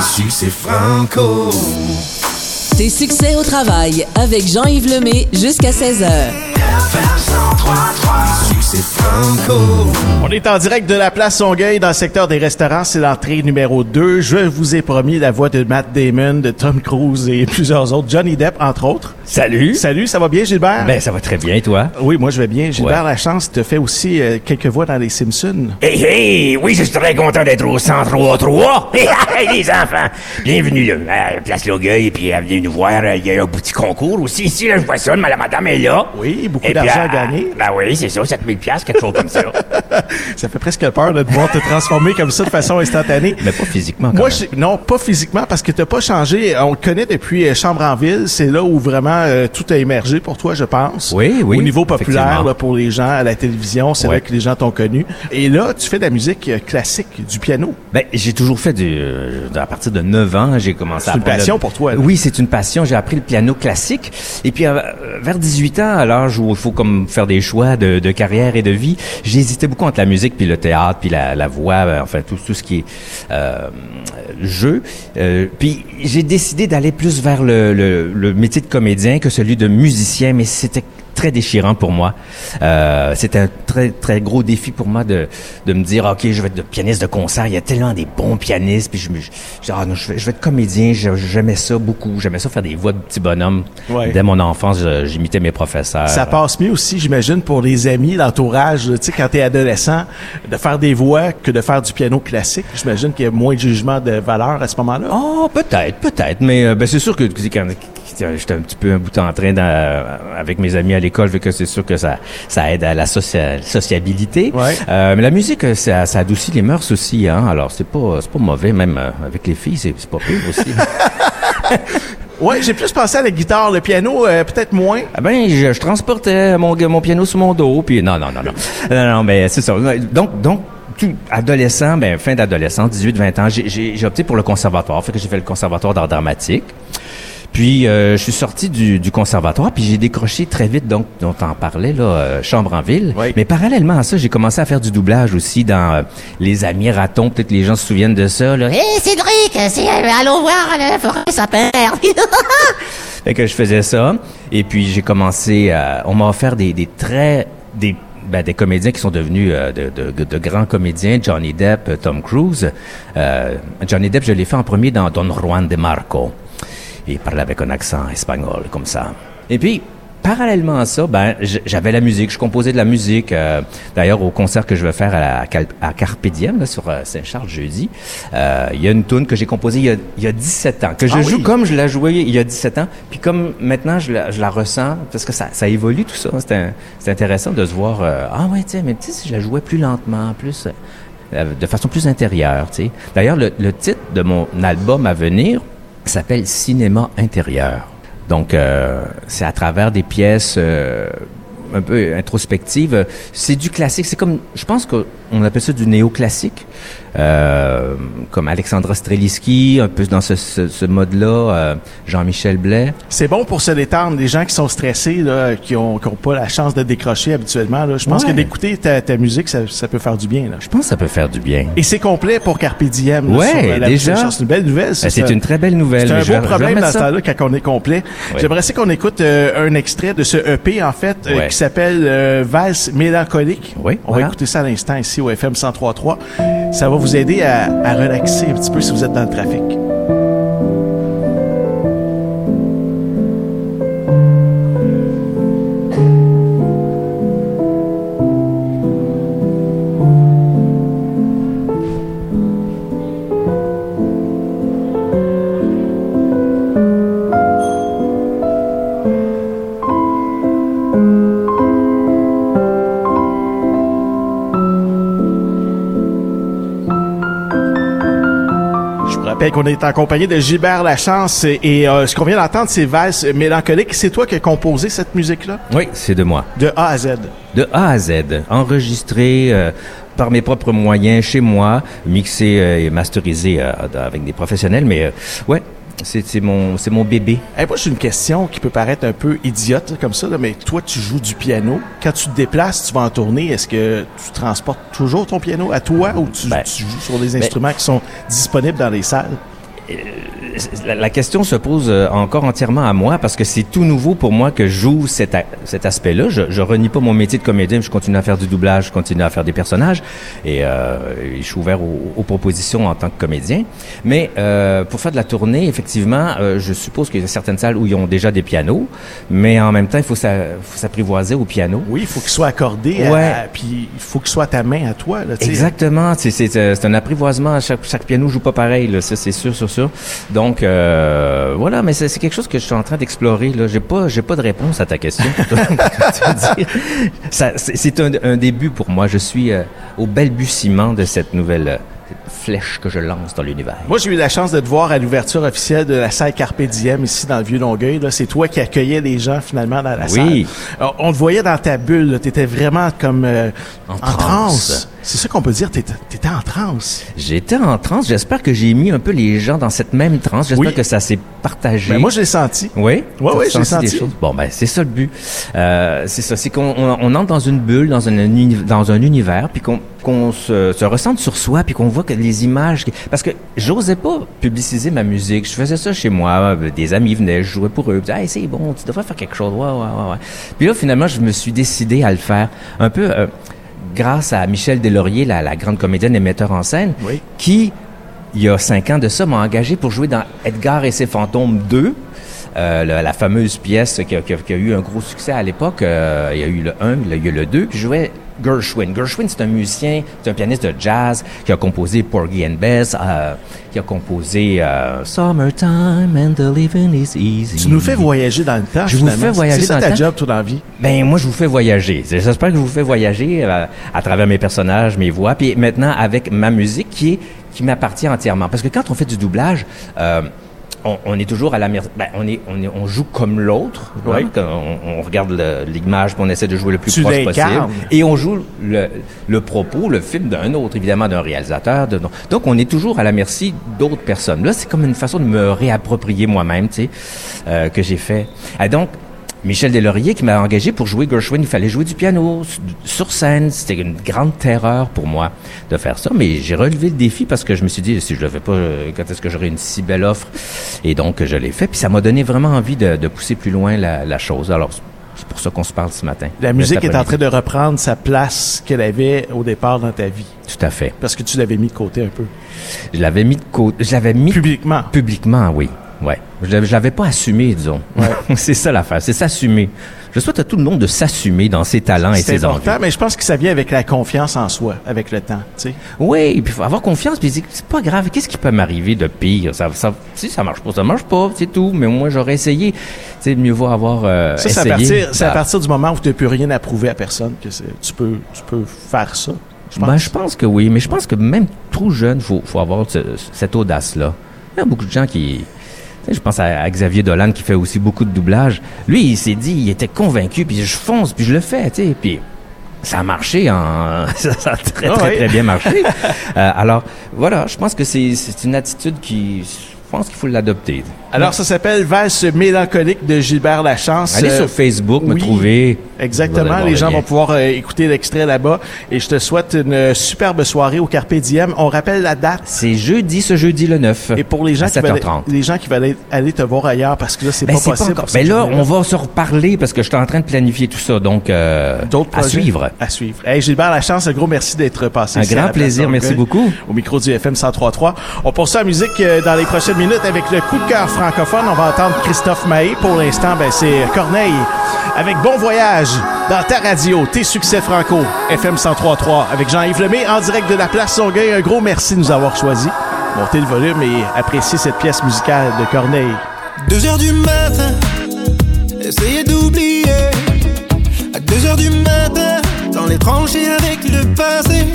Ici c'est Franco. Tes succès au travail avec Jean-Yves Lemay jusqu'à 16h. C'est Franco. On est en direct de la place Longueuil dans le secteur des restaurants. C'est l'entrée numéro 2. Je vous ai promis la voix de Matt Damon, de Tom Cruise et plusieurs autres. Johnny Depp, entre autres. Salut. Salut, ça va bien, Gilbert? Ben, ça va très bien, toi? Oui, moi, je vais bien. Gilbert Ouais. Lachance te fait aussi euh, quelques voix dans les Simpsons. Hey, hey, oui, je suis très content d'être au 103.3. Hey, les enfants, bienvenue à la Place Longueuil, et puis venez nous voir, euh, il y a un petit concours aussi ici, là, je vois ça, la madame est là. Oui, beaucoup d'argent à euh, gagner. Ben oui, c'est ça, 7000 quelque chose comme ça. Ça fait presque peur de te voir te transformer comme ça de façon instantanée. Mais pas physiquement, quand Moi, même. non, pas physiquement, parce que t'as pas changé. On le connaît depuis euh, Chambre en ville. C'est là où vraiment euh, tout a émergé pour toi, je pense. Oui, oui, Au niveau populaire, là, pour les gens à la télévision, c'est Ouais. là que les gens t'ont connu. Et là, tu fais de la musique euh, classique, du piano. Ben, j'ai toujours fait du, euh, à partir de 9 ans, j'ai commencé C'est à une apprendre passion le- pour toi, là. Oui, c'est une passion. J'ai appris le piano classique. Et puis, euh, vers 18 ans, à l'âge où il faut comme faire des choix de, de carrière et de vie, j'hésitais beaucoup entre la musique puis le théâtre puis la, voix, euh, enfin, tout, tout ce qui est euh, jeu. Euh, puis, j'ai décidé d'aller plus vers le métier de comédien que celui de musicien, mais c'était très déchirant pour moi. Euh, c'était un très très gros défi pour moi de de me dire ok je vais être pianiste de concert. Il y a tellement des bons pianistes. Puis je me je, je- ah non, je, vais, je vais être comédien. J'aimais ça beaucoup. J'aimais ça faire des voix de petits bonhommes. Ouais. Dès mon enfance, j'imitais mes professeurs. Ça passe mieux aussi, j'imagine, pour les amis, l'entourage. Tu sais, quand t'es adolescent, de faire des voix que de faire du piano classique. J'imagine qu'il y a moins de jugement de valeur à ce moment-là. Oh, peut-être, peut-être. Mais euh, ben, c'est sûr que quand j'étais un petit peu un bout en train dans- avec mes amis à l'école, vu que c'est sûr que ça, ça aide à la socia- sociabilité. Ouais. Euh, mais la musique, euh, ça, ça adoucit les mœurs aussi. Hein? Alors, c'est pas, c'est pas mauvais, même euh, avec les filles, c'est, pas pire aussi. Ouais, j'ai plus pensé à la guitare, le piano, euh, peut-être moins. Ah ben, je, je transportais mon, mon piano sur mon dos, puis non, non, non, non. non, non, mais c'est ça. Donc, donc, tout adolescent, ben, fin d'adolescent, 18-20 ans, j'ai opté pour le conservatoire. Fait que j'ai fait le conservatoire d'art dramatique. Puis, euh, je suis sorti du, du conservatoire, puis j'ai décroché très vite, donc, dont on parlait, là, euh, Chambre en ville. Oui. Mais parallèlement à ça, j'ai commencé à faire du doublage aussi dans euh, Les Amis Ratons. Peut-être que les gens se souviennent de ça, là. Hé, Cédric, c'est euh, allons voir la forêt sapin. Fait que je faisais ça. Et puis j'ai commencé à... On m'a offert des, des très... Des, ben, des comédiens qui sont devenus euh, de, de, de grands comédiens, Johnny Depp, euh, Tom Cruise. Euh, Johnny Depp, je l'ai fait en premier dans Don Juan de Marco. Il parlait avec un accent espagnol, comme ça. Et puis, parallèlement à ça, ben, j'avais la musique, je composais de la musique. euh, D'ailleurs, au concert que je vais faire à, la, à Carpe Diem, là, sur euh, Saint-Charles jeudi, euh, il y a une tune que j'ai composée il y a, il y a 17 ans, que je Ah joue oui? comme je la jouais il y a 17 ans, puis comme maintenant je la, je la ressens, parce que ça, ça évolue tout ça. C'est un- c'est intéressant de se voir, euh, ah ouais, tiens, mais tu sais, si je la jouais plus lentement, plus... de façon plus intérieure, tu sais. D'ailleurs, le, le titre de mon album à venir s'appelle Cinéma intérieur. Donc, euh, c'est à travers des pièces euh, un peu introspectives. C'est du classique. C'est comme, je pense qu'on appelle ça du néoclassique, euh, comme Alexandra Streliski, un peu dans ce, ce, ce mode-là, euh, Jean-Michel Blais. C'est bon pour se détendre. Les gens qui sont stressés, là, qui ont, qui ont pas la chance de décrocher habituellement, là, je pense Ouais. que d'écouter ta, ta musique, ça, ça peut faire du bien. Là. Je pense que ça peut faire du bien. Et c'est complet pour Carpe Diem. euh, la déjà. C'est une belle nouvelle. Ben, C'est une très belle nouvelle. C'est un Je beau problème dans ce temps-là quand on est complet. Ouais. J'aimerais ça qu'on écoute euh, un extrait de ce EP, en fait, euh, Ouais. qui s'appelle Valse mélancolique. Oui, On voilà. va écouter ça à l'instant ici au FM 103.3. Ça va vous aider à, à relaxer un petit peu si vous êtes dans le trafic. Qu'on est en compagnie de Gilbert Lachance et, et, euh, ce qu'on vient d'entendre, c'est Valse mélancolique. C'est toi qui as composé cette musique-là? Oui, c'est de moi. De A à Z. de A à Z, enregistré euh, par mes propres moyens chez moi, mixé euh, et masterisé euh, avec des professionnels, mais euh, ouais, c'est mon, c'est mon bébé. Hey, moi, j'ai une question qui peut paraître un peu idiote comme ça, là, mais toi, tu joues du piano. Quand tu te déplaces, tu vas en tournée, est-ce que tu transportes toujours ton piano à toi ou tu, Ben, tu joues sur des instruments qui sont disponibles dans les salles? La, question se pose euh, encore entièrement à moi parce que c'est tout nouveau pour moi que je joue cet, cet aspect-là. Je, je renie pas mon métier de comédien, je continue à faire du doublage, je continue à faire des personnages et euh, je suis ouvert aux, aux propositions en tant que comédien. Mais euh, pour faire de la tournée, effectivement, euh, je suppose qu'il y a certaines salles où ils ont déjà des pianos, mais en même temps, il faut s'a- faut s'apprivoiser au piano. Oui, il faut qu'il soit accordé, Ouais. à- puis il faut qu'il soit à ta main, à toi. Là. Exactement, c'est un apprivoisement. Chaque, chaque piano joue pas pareil, là, ça c'est sûr, sûr, sûr. Donc euh, voilà, mais c'est quelque chose que je suis en train d'explorer. Là, j'ai pas pas de réponse à ta question. c'est un début pour moi. Je suis euh, au balbutiement de cette nouvelle euh, flèche que je lance dans l'univers. Moi, j'ai eu la chance de te voir à l'ouverture officielle de la salle Carpe Diem ici dans le Vieux-Longueuil. C'est toi qui accueillais les gens finalement dans la Oui. salle. Alors, on te voyait dans ta bulle. Tu étais vraiment comme euh, En en, transe. C'est ça qu'on peut dire. Tu étais en transe. J'étais en transe. J'espère que j'ai mis un peu les gens dans cette même transe. J'espère Oui. que ça s'est partagé. Mais Ben, moi, je l'ai senti. Oui? T'as ouais, j'ai des senti. choses? Bon, ben, c'est ça le but. Euh, c'est ça. C'est qu'on on, on entre dans une bulle, dans un, uni- dans un univers, puis qu'on qu'on se, se ressente sur soi, puis qu'on voit que les images... Parce que j'osais pas publiciser ma musique. Je faisais ça chez moi. Des amis venaient, je jouais pour eux. Ils disaient, hey, c'est bon, tu devrais faire quelque chose. Ouais, ouais, ouais, ouais. Puis là, finalement, je me suis décidé à le faire. Un peu... euh, grâce à Michel Deslauriers, la, la grande comédienne et metteur en scène, Oui. qui, il y a cinq ans de ça, m'a engagé pour jouer dans Edgar et ses fantômes 2. Euh, la, la fameuse pièce qui a, qui a- qui a eu un gros succès à l'époque. Euh, il y a eu le 1, il y a eu le 2, puis je jouais Gershwin. Gershwin, c'est un musicien, c'est un pianiste de jazz qui a composé Porgy and Bess, euh, qui a composé euh, Summertime and the living is easy. Tu nous fais voyager dans le temps. Je vous finalement. fais voyager C'est dans le ta temps. job, tout dans la vie? Ben moi je vous fais voyager. J'espère que je vous fais voyager euh, à travers mes personnages, mes voix, puis maintenant avec ma musique qui est qui m'appartient entièrement. Parce que quand on fait du doublage, euh, on, on est toujours à la merci. Ben, on est on est on joue comme l'autre. Oui. hein, on, on regarde l'image, on essaie de jouer le plus Tu proche possible, et on joue le, le propos, le film d'un autre, évidemment d'un réalisateur. De, donc on est toujours à la merci d'autres personnes. Là, c'est comme une façon de me réapproprier moi-même, tu sais, euh, que j'ai fait. Et donc Michel Deslauriers qui m'a engagé pour jouer Gershwin. Il fallait jouer du piano sur scène. C'était une grande terreur pour moi de faire ça, mais j'ai relevé le défi parce que je me suis dit si je le fais pas, euh, quand est-ce que j'aurai une si belle offre? Et donc je l'ai fait. Puis ça m'a donné vraiment envie de, de pousser plus loin la, la chose. Alors c'est pour ça qu'on se parle ce matin. La musique est en train de reprendre sa place qu'elle avait au départ dans ta vie. Tout à fait. Parce que tu l'avais mis de côté un peu. Je l'avais mis de côté. Je l'avais mis Publiquement. Publiquement, oui. Ouais. Je l'avais pas assumé, disons. c'est ça l'affaire, c'est s'assumer. Je souhaite à tout le monde de s'assumer dans ses talents et C'est ses envies. important, mais je pense que ça vient avec la confiance en soi, avec le temps. Tu sais. Oui, et puis faut avoir confiance, puis c'est c'est pas grave. Qu'est-ce qui peut m'arriver de pire? Ça, ça, si ça marche pas, ça marche pas, c'est tout. Mais moi, j'aurais essayé. Sais, mieux vaut avoir euh, Ça, c'est à, c'est à Bah, partir du moment où tu n'as plus rien à prouver à personne que c'est- tu peux, tu peux faire ça. Je pense. Ben, je pense que oui, mais je pense que même trop jeune, faut, faut avoir ce- cette audace-là. Il y a beaucoup de gens qui... Je pense à, à Xavier Dolan qui fait aussi beaucoup de doublage. Lui, il s'est dit, il était convaincu, puis je fonce, puis je le fais, tu sais. Puis ça a marché en... ça, ça a très, Ah très, très bien marché. Euh, alors, voilà, je pense que c'est une attitude qui... Je pense qu'il faut l'adopter. Alors, ça s'appelle Valse mélancolique de Gilbert Lachance. Allez Euh, sur Facebook, me trouver. Exactement. Les le gens lien. vont pouvoir euh, écouter l'extrait là-bas. Et je te souhaite une euh, superbe soirée au Carpe Diem. On rappelle la date. C'est jeudi, ce jeudi le 9. Et pour les gens, qui veulent, 7h30. les gens qui veulent aller, aller te voir ailleurs, parce que là, c'est Ben, pas possible. encore- pour Ben là, on va se reparler parce que je suis en train de planifier tout ça. Donc, euh, D'autres à projets? suivre. À suivre. Hey, Gilbert Lachance, un gros merci d'être passé. Un grand plaisir. Merci beaucoup. Au micro du FM 103.3. On poursuit la musique euh, dans les prochaines minutes avec le coup de cœur francophone. On va entendre Christophe Mahé. Pour l'instant, ben, c'est Corneille avec Bon Voyage dans ta radio, tes succès franco, FM 103.3 avec Jean-Yves Lemay en direct de la Place Longueuil. Un gros merci de nous avoir choisis. Montez le volume et appréciez cette pièce musicale de Corneille. Deux heures du matin, essayez d'oublier. À deux heures du matin, dans les tranchées avec le passé.